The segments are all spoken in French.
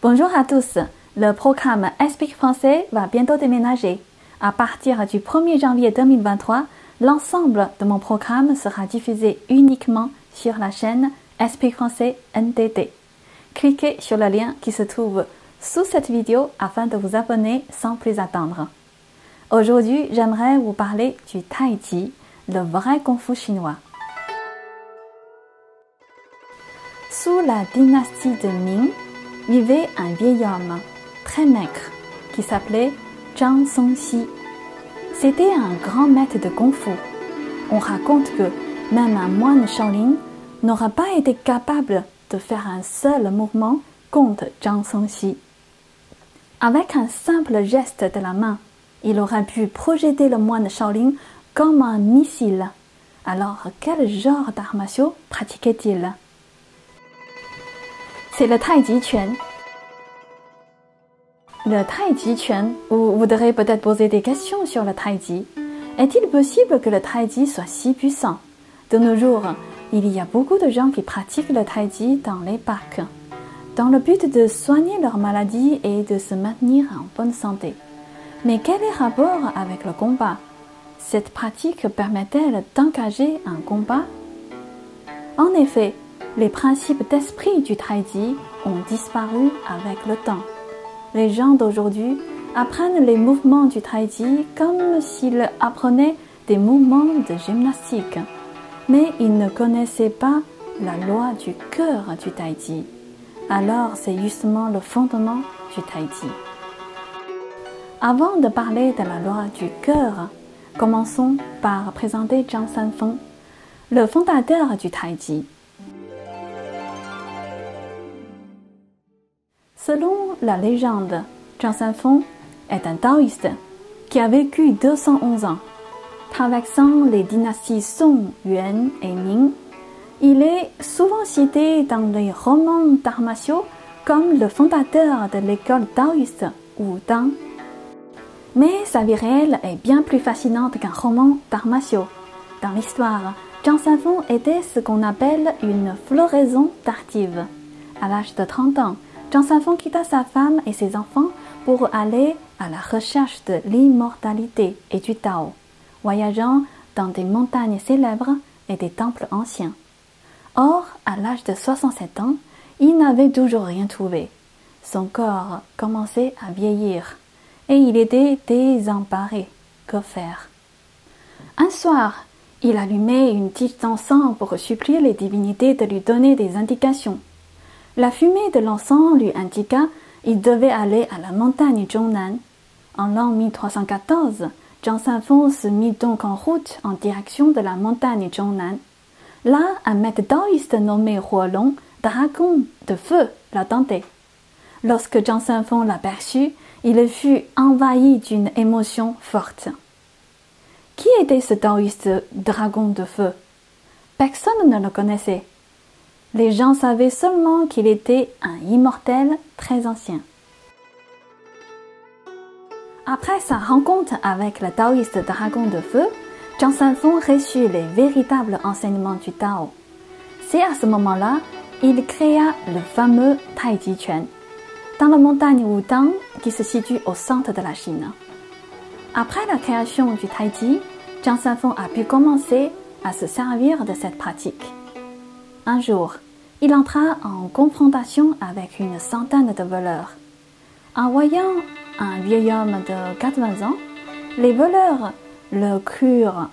Bonjour à tous. Le programme Explique français va bientôt déménager. À partir du 1er janvier 2023, l'ensemble de mon programme sera diffusé uniquement sur la chaîne Explique français NTT. Cliquez sur le lien qui se trouve sous cette vidéo afin de vous abonner sans plus attendre. Aujourd'hui, j'aimerais vous parler du Tai Chi, le vrai Kung Fu chinois. Sous la dynastie de Ming, vivait un vieil homme, très maigre, qui s'appelait Zhang Songxi. C'était un grand maître de Kung Fu. On raconte que même un moine Shaolin n'aura pas été capable de faire un seul mouvement contre Zhang Songxi. Avec un simple geste de la main, il aurait pu projeter le moine Shaolin comme un missile. Alors, quel genre d'arts martiaux pratiquait-il? C'est le Tai Chi. Le Tai vous voudrez peut-être poser des questions sur le Tai. Est-il possible que le Tai soit si puissant? De nos jours, il y a beaucoup de gens qui pratiquent le Tai dans les parcs, dans le but de soigner leurs maladies et de se maintenir en bonne santé. Mais quel est le rapport avec le combat? Cette pratique permet-elle d'engager un combat? En effet, les principes d'esprit du Tai Chi ont disparu avec le temps. Les gens d'aujourd'hui apprennent les mouvements du Tai Chi comme s'ils apprenaient des mouvements de gymnastique mais il ne connaissait pas la loi du cœur du Tai Chi. Alors c'est justement le fondement du Tai Chi. Avant de parler de la loi du cœur, commençons par présenter Zhang Sanfeng, le fondateur du Tai Selon la légende, Zhang Sanfeng est un taoïste qui a vécu 211 ans traversant les dynasties Song, Yuan et Ming. Il est souvent cité dans les romans d'arts comme le fondateur de l'école taoïste Wu Dang. Mais sa vie réelle est bien plus fascinante qu'un roman d'arts Dans l'histoire, Zhang Sanfeng était ce qu'on appelle une floraison tardive. À l'âge de 30 ans, Zhang Sanfeng quitta sa femme et ses enfants pour aller à la recherche de l'immortalité et du Tao voyageant dans des montagnes célèbres et des temples anciens. Or, à l'âge de 67 ans, il n'avait toujours rien trouvé. Son corps commençait à vieillir et il était désemparé. Que faire Un soir, il allumait une tige d'encens pour supplier les divinités de lui donner des indications. La fumée de l'encens lui indiqua qu'il devait aller à la montagne Zhongnan. En l'an 1314, Zhang Sanfeng se mit donc en route en direction de la montagne Zhongnan. Là, un maître taoïste nommé Huolong, dragon de feu, l'attendait. Lorsque Zhang Sanfeng l'aperçut, il fut envahi d'une émotion forte. Qui était ce taoïste dragon de feu? Personne ne le connaissait. Les gens savaient seulement qu'il était un immortel très ancien. Après sa rencontre avec le taoïste dragon de feu, Zhang Sanfeng reçut les véritables enseignements du Tao. C'est à ce moment-là il créa le fameux Tai Chi Quan dans la montagne Wutang qui se situe au centre de la Chine. Après la création du Tai Chi, Zhang Sanfeng a pu commencer à se servir de cette pratique. Un jour, il entra en confrontation avec une centaine de voleurs. En voyant un vieil homme de 80 ans, les voleurs le crurent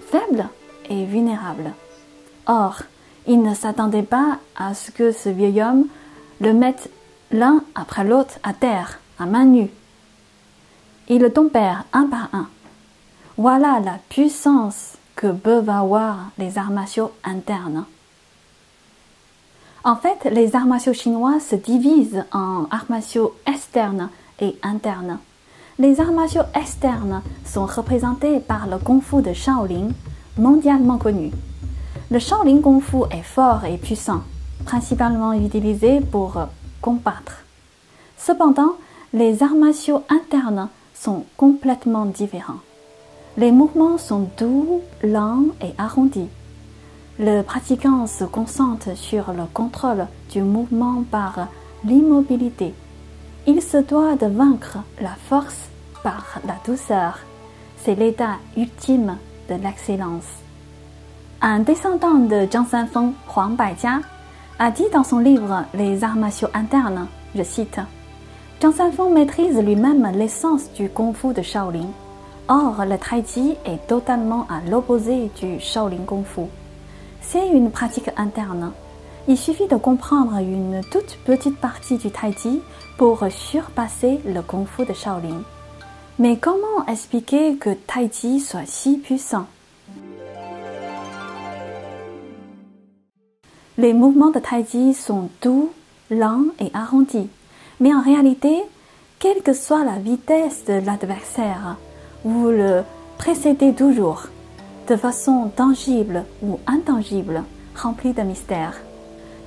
faible et vulnérable. Or, ils ne s'attendaient pas à ce que ce vieil homme le mette l'un après l'autre à terre, à main nue. Ils le tombèrent un par un. Voilà la puissance que peuvent avoir les arts martiaux internes. En fait, les arts chinois se divisent en arts martiaux externes et internes. Les arts martiaux externes sont représentés par le Kung Fu de Shaolin, mondialement connu. Le Shaolin Kung Fu est fort et puissant, principalement utilisé pour combattre. Cependant, les arts martiaux internes sont complètement différents. Les mouvements sont doux, lents et arrondis. Le pratiquant se concentre sur le contrôle du mouvement par l'immobilité. Il se doit de vaincre la force par la douceur. C'est l'état ultime de l'excellence. Un descendant de Zhang Sanfeng, Huang Baijia, a dit dans son livre Les arts martiaux internes, je cite, Zhang Sanfeng maîtrise lui-même l'essence du Kung Fu de Shaolin. Or, le Tai Chi est totalement à l'opposé du Shaolin Kung Fu. C'est une pratique interne. Il suffit de comprendre une toute petite partie du Tai Chi pour surpasser le Kung Fu de Shaolin. Mais comment expliquer que Tai Chi soit si puissant? Les mouvements de Tai Chi sont doux, lents et arrondis. Mais en réalité, quelle que soit la vitesse de l'adversaire, vous le précédez toujours, de façon tangible ou intangible, remplie de mystère.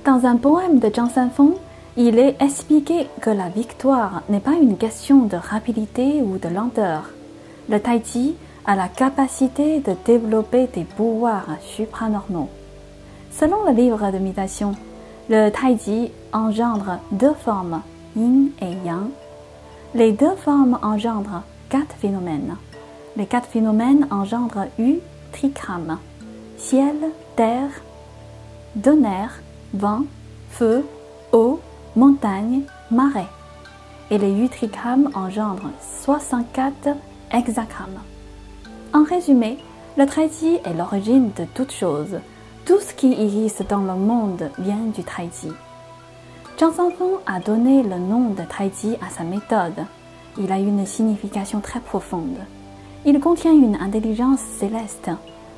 Dans un poème de Zhang Sanfeng, il est expliqué que la victoire n'est pas une question de rapidité ou de lenteur. Le tai chi a la capacité de développer des pouvoirs supranormaux. Selon le livre de méditation, le tai chi engendre deux formes, yin et yang. Les deux formes engendrent quatre phénomènes. Les quatre phénomènes engendrent U, trikram, ciel, terre, donner, vent, feu, eau, montagne, marais. Et les 8 trigrammes engendrent 64 hexagrammes. En résumé, le Chi est l'origine de toute chose. Tout ce qui existe dans le monde vient du Chi. Zhang a donné le nom de Chi à sa méthode. Il a une signification très profonde. Il contient une intelligence céleste.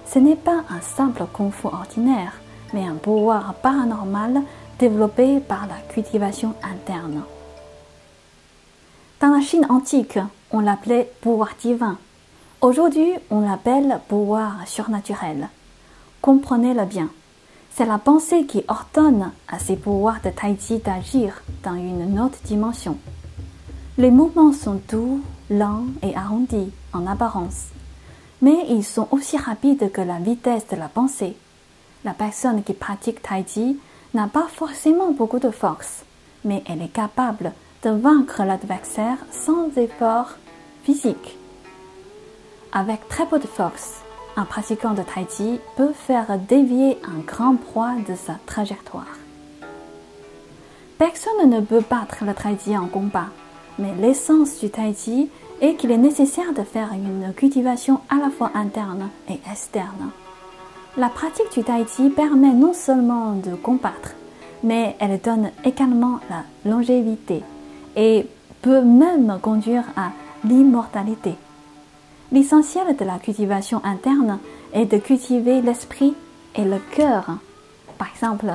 Ce n'est pas un simple kung fu ordinaire, mais un pouvoir paranormal développé par la cultivation interne. Dans la Chine antique, on l'appelait pouvoir divin. Aujourd'hui, on l'appelle pouvoir surnaturel. Comprenez-le bien. C'est la pensée qui ordonne à ces pouvoirs de Tai Chi d'agir dans une autre dimension. Les mouvements sont doux, lents et arrondis en apparence, mais ils sont aussi rapides que la vitesse de la pensée. La personne qui pratique Tai Chi n'a pas forcément beaucoup de force, mais elle est capable de vaincre l'adversaire sans effort physique. Avec très peu de force, un pratiquant de Tai Chi peut faire dévier un grand proie de sa trajectoire. Personne ne peut battre le Tai Chi en combat, mais l'essence du Tai Chi est qu'il est nécessaire de faire une cultivation à la fois interne et externe. La pratique du Tai Chi permet non seulement de combattre, mais elle donne également la longévité et peut même conduire à l'immortalité. L'essentiel de la cultivation interne est de cultiver l'esprit et le cœur. Par exemple,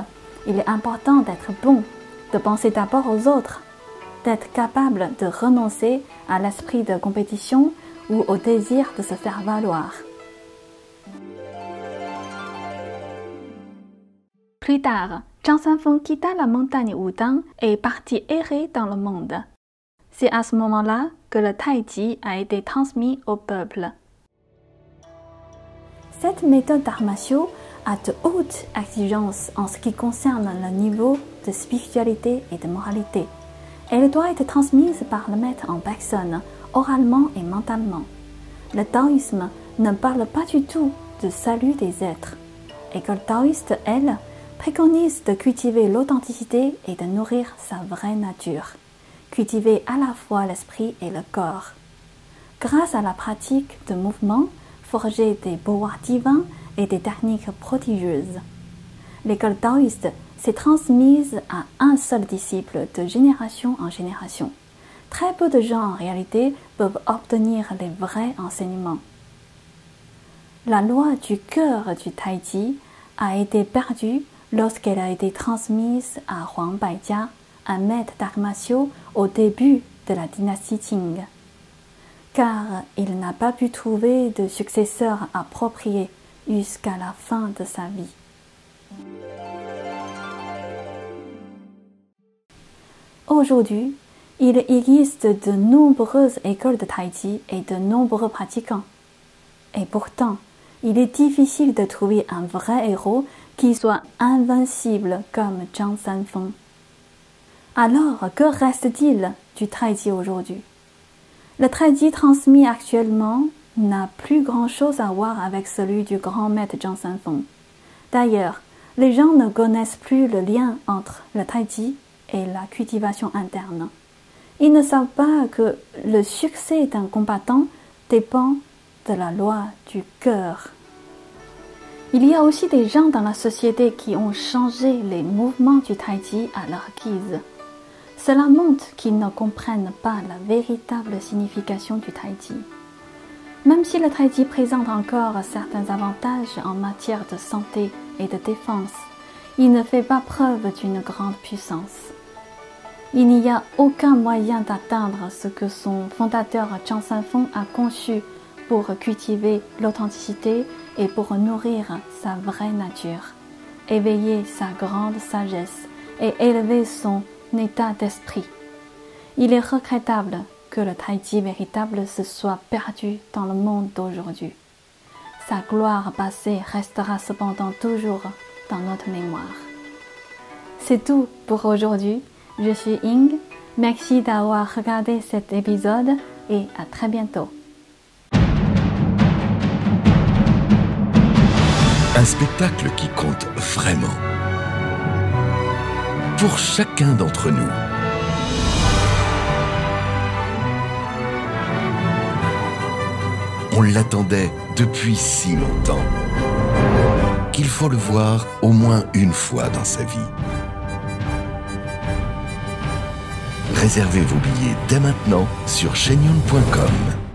il est important d'être bon, de penser d'abord aux autres, d'être capable de renoncer à l'esprit de compétition ou au désir de se faire valoir. Plus tard, Zhang Sanfeng quitta la montagne Wudang et partit errer dans le monde. C'est à ce moment-là que le Tai Chi a été transmis au peuple. Cette méthode d'arts a de hautes exigences en ce qui concerne le niveau de spiritualité et de moralité. Elle doit être transmise par le maître en personne, oralement et mentalement. Le taoïsme ne parle pas du tout de salut des êtres. École taoïste, elle, préconise de cultiver l'authenticité et de nourrir sa vraie nature, cultiver à la fois l'esprit et le corps. Grâce à la pratique de mouvements, forger des pouvoirs divins et des techniques prodigieuses. L'école taoïste s'est transmise à un seul disciple de génération en génération. Très peu de gens en réalité peuvent obtenir les vrais enseignements. La loi du cœur du Tai Chi a été perdue lorsqu'elle a été transmise à Huang Baijia, un maître d'arts au début de la dynastie Qing. Car il n'a pas pu trouver de successeur approprié jusqu'à la fin de sa vie. Aujourd'hui, il existe de nombreuses écoles de Tai Chi et de nombreux pratiquants. Et pourtant, il est difficile de trouver un vrai héros qui soit invincible comme Zhang Sanfeng. Alors, que reste-t-il du Taiji aujourd'hui? Le Taiji transmis actuellement n'a plus grand-chose à voir avec celui du grand maître Zhang Sanfeng. D'ailleurs, les gens ne connaissent plus le lien entre le Taiji et la cultivation interne. Ils ne savent pas que le succès d'un combattant dépend de la loi du cœur. Il y a aussi des gens dans la société qui ont changé les mouvements du Taiji à leur guise. Cela montre qu'ils ne comprennent pas la véritable signification du Taiji. Même si le Taiji présente encore certains avantages en matière de santé et de défense, il ne fait pas preuve d'une grande puissance. Il n'y a aucun moyen d'atteindre ce que son fondateur Zhang Sanfeng a conçu pour cultiver l'authenticité et pour nourrir sa vraie nature, éveiller sa grande sagesse et élever son état d'esprit. Il est regrettable que le Taiji véritable se soit perdu dans le monde d'aujourd'hui. Sa gloire passée restera cependant toujours dans notre mémoire. C'est tout pour aujourd'hui. Je suis Ing. Merci d'avoir regardé cet épisode et à très bientôt. Un spectacle qui compte vraiment. Pour chacun d'entre nous. On l'attendait depuis si longtemps qu'il faut le voir au moins une fois dans sa vie. Réservez vos billets dès maintenant sur shenyun.com.